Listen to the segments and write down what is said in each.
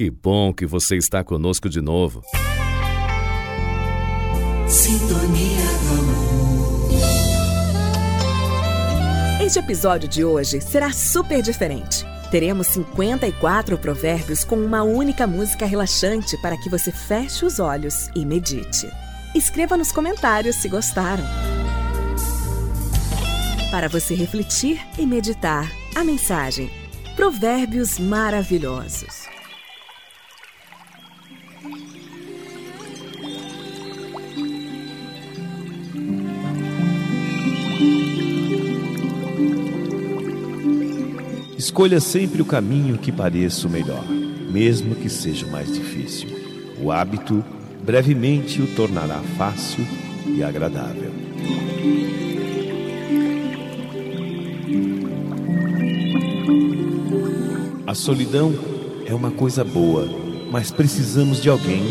Que bom que você está conosco de novo. Sintonia do amor. Este episódio de hoje será super diferente. Teremos 54 provérbios com uma única música relaxante para que você feche os olhos e medite. Escreva nos comentários se gostaram. Para você refletir e meditar, a mensagem: Provérbios maravilhosos. Escolha sempre o caminho que pareça o melhor, mesmo que seja o mais difícil. O hábito brevemente o tornará fácil e agradável. A solidão é uma coisa boa, mas precisamos de alguém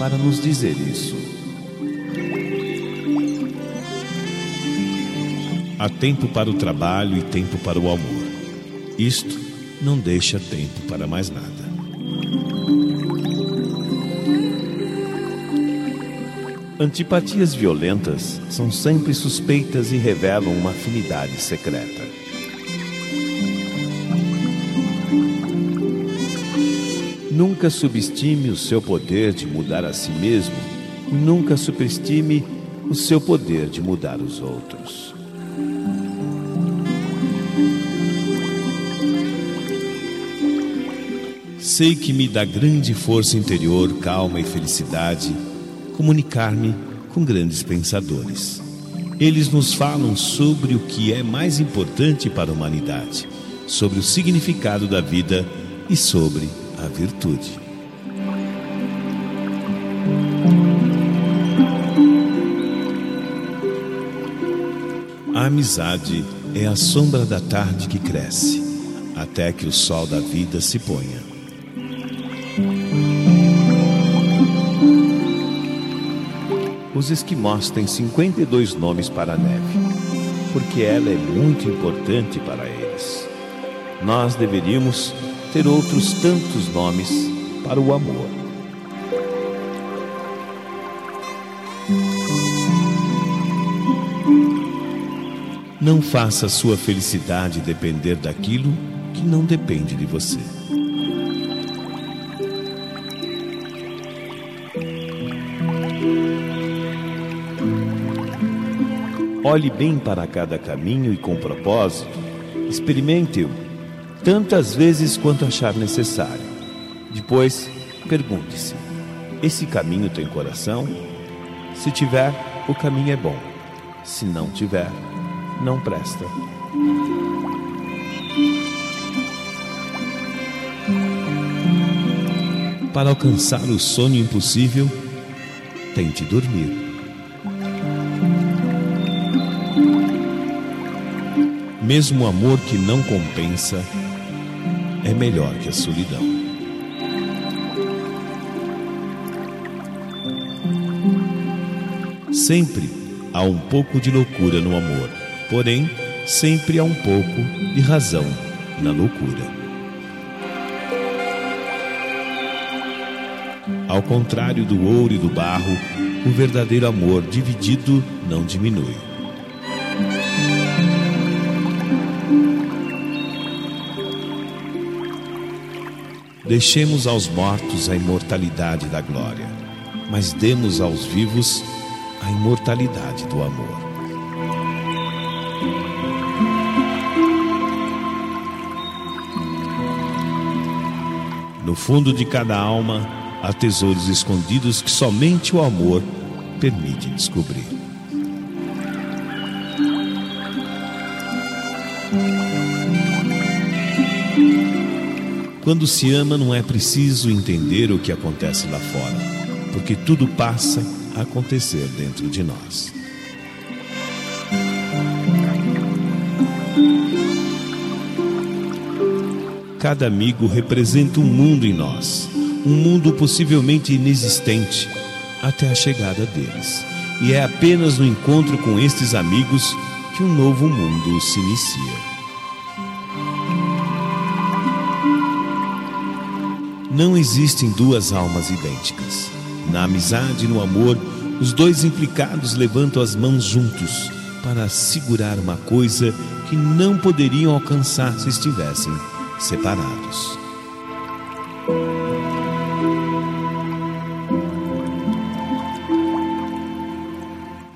para nos dizer isso. Há tempo para o trabalho e tempo para o amor. Isto não deixa tempo para mais nada. Antipatias violentas são sempre suspeitas e revelam uma afinidade secreta. Nunca subestime o seu poder de mudar a si mesmo nunca superestime o seu poder de mudar os outros. Sei que me dá grande força interior, calma e felicidade comunicar-me com grandes pensadores. Eles nos falam sobre o que é mais importante para a humanidade, sobre o significado da vida e sobre a virtude. A amizade é a sombra da tarde que cresce, até que o sol da vida se ponha. Os esquimós têm 52 nomes para a neve, porque ela é muito importante para eles. Nós deveríamos ter outros tantos nomes para o amor. Não faça sua felicidade depender daquilo que não depende de você. Olhe bem para cada caminho e com propósito, experimente-o tantas vezes quanto achar necessário. Depois, pergunte-se: esse caminho tem coração? Se tiver, o caminho é bom. Se não tiver, não presta. Para alcançar o sonho impossível, tente dormir. Mesmo o amor que não compensa é melhor que a solidão. Sempre há um pouco de loucura no amor, porém, sempre há um pouco de razão na loucura. Ao contrário do ouro e do barro, o verdadeiro amor dividido não diminui. Deixemos aos mortos a imortalidade da glória, mas demos aos vivos a imortalidade do amor. No fundo de cada alma há tesouros escondidos que somente o amor permite descobrir. Quando se ama, não é preciso entender o que acontece lá fora, porque tudo passa a acontecer dentro de nós. Cada amigo representa um mundo em nós, um mundo possivelmente inexistente até a chegada deles. E é apenas no encontro com estes amigos que um novo mundo se inicia. Não existem duas almas idênticas. Na amizade e no amor, os dois implicados levantam as mãos juntos para segurar uma coisa que não poderiam alcançar se estivessem separados.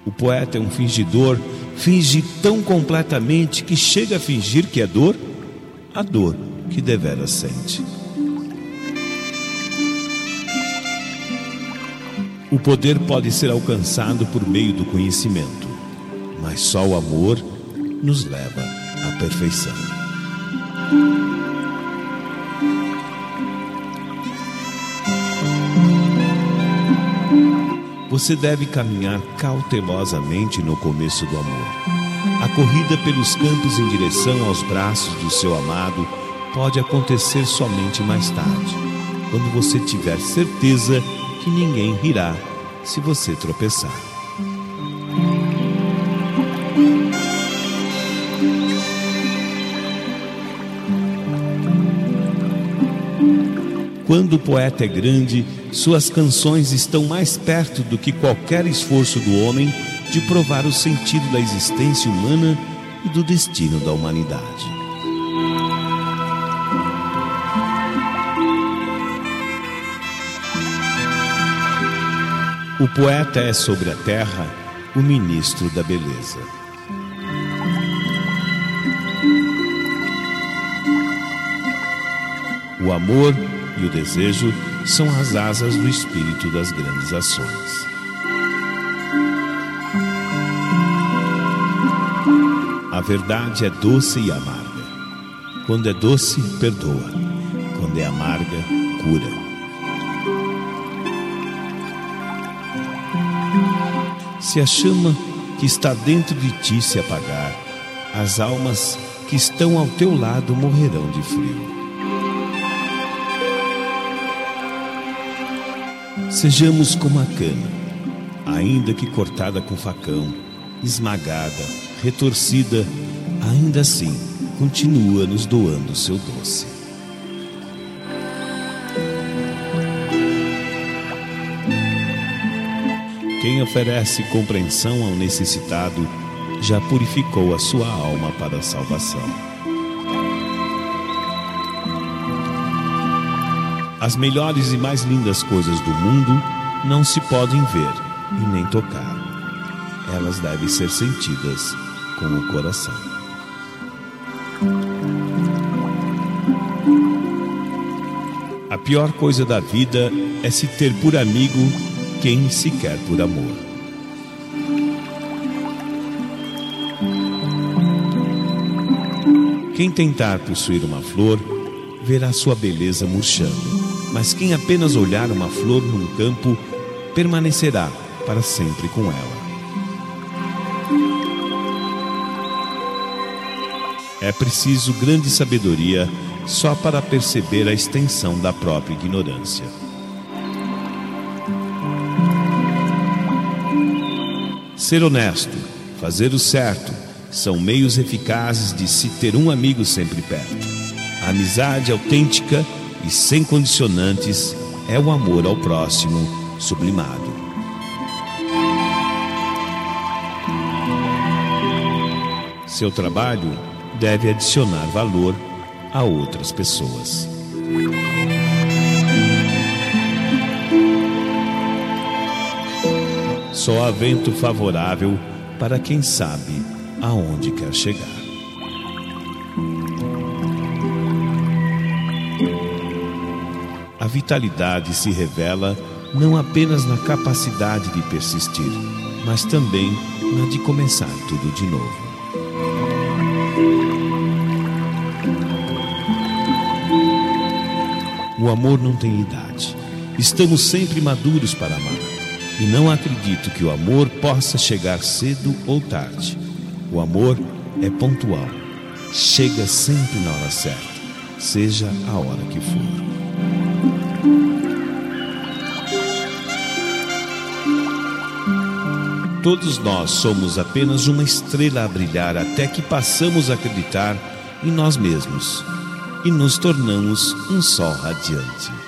O poeta é um fingidor, finge tão completamente que chega a fingir que é dor, a dor que devera sente. O poder pode ser alcançado por meio do conhecimento, mas só o amor nos leva à perfeição. Você deve caminhar cautelosamente no começo do amor. A corrida pelos campos em direção aos braços do seu amado pode acontecer somente mais tarde, quando você tiver certeza que ninguém rirá se você tropeçar. Quando o poeta é grande, suas canções estão mais perto do que qualquer esforço do homem de provar o sentido da existência humana e do destino da humanidade. O poeta é sobre a terra o ministro da beleza. O amor e o desejo são as asas do espírito das grandes ações. A verdade é doce e amarga. Quando é doce, perdoa. Quando é amarga, cura. Se a chama que está dentro de ti se apagar, as almas que estão ao teu lado morrerão de frio. Sejamos como a cana, ainda que cortada com facão, esmagada, retorcida, ainda assim continua nos doando seu doce. Quem oferece compreensão ao necessitado já purificou a sua alma para a salvação. As melhores e mais lindas coisas do mundo não se podem ver e nem tocar. Elas devem ser sentidas com o coração. A pior coisa da vida é se ter por amigo quem se quer por amor. Quem tentar possuir uma flor verá sua beleza murchando mas quem apenas olhar uma flor num campo permanecerá para sempre com ela. É preciso grande sabedoria só para perceber a extensão da própria ignorância. Ser honesto, fazer o certo, são meios eficazes de se ter um amigo sempre perto. A amizade autêntica e sem condicionantes é o amor ao próximo sublimado. Seu trabalho deve adicionar valor a outras pessoas. Só há vento favorável para quem sabe aonde quer chegar. a vitalidade se revela não apenas na capacidade de persistir, mas também na de começar tudo de novo. O amor não tem idade. Estamos sempre maduros para amar. E não acredito que o amor possa chegar cedo ou tarde. O amor é pontual. Chega sempre na hora certa, seja a hora que for. Todos nós somos apenas uma estrela a brilhar até que passamos a acreditar em nós mesmos e nos tornamos um sol radiante.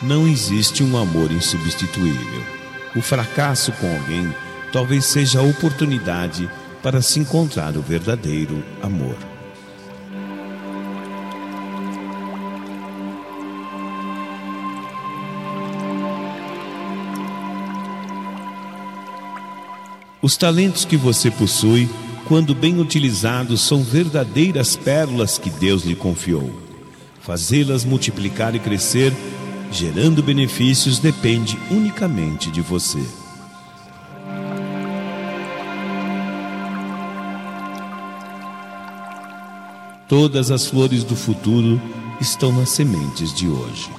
Não existe um amor insubstituível. O fracasso com alguém talvez seja a oportunidade para se encontrar o verdadeiro amor. Os talentos que você possui, quando bem utilizados, são verdadeiras pérolas que Deus lhe confiou. Fazê-las multiplicar e crescer, gerando benefícios, depende unicamente de você. Todas as flores do futuro estão nas sementes de hoje.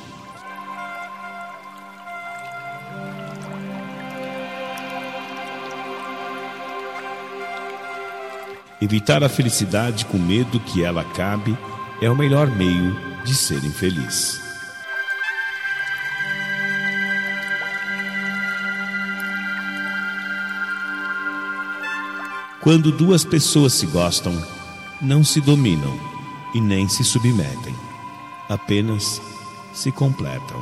Evitar a felicidade com medo que ela acabe é o melhor meio de ser infeliz. Quando duas pessoas se gostam, não se dominam e nem se submetem, apenas se completam.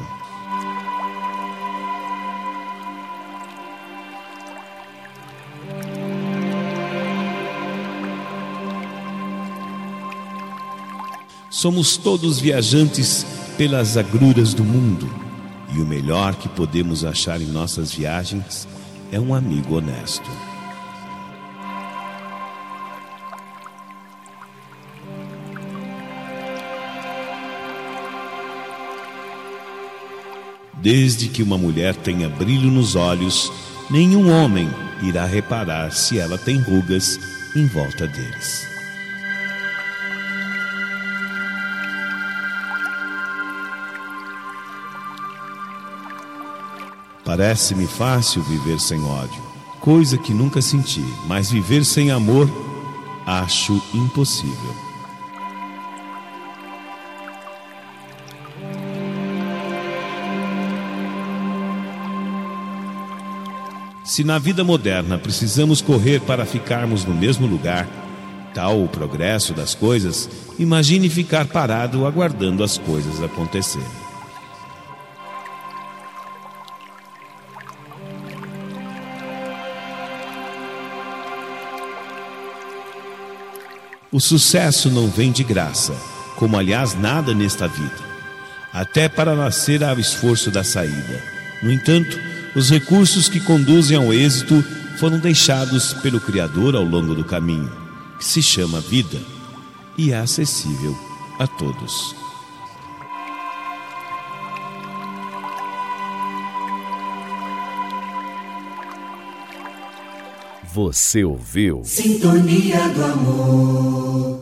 Somos todos viajantes pelas agruras do mundo, e o melhor que podemos achar em nossas viagens é um amigo honesto. Desde que uma mulher tenha brilho nos olhos, nenhum homem irá reparar se ela tem rugas em volta deles. Parece-me fácil viver sem ódio, coisa que nunca senti, mas viver sem amor acho impossível. Se na vida moderna precisamos correr para ficarmos no mesmo lugar, tal o progresso das coisas, imagine ficar parado aguardando as coisas acontecerem. O sucesso não vem de graça, como aliás nada nesta vida. Até para nascer há o esforço da saída. No entanto, os recursos que conduzem ao êxito foram deixados pelo Criador ao longo do caminho, que se chama vida e é acessível a todos. Você ouviu? Sintonia do amor.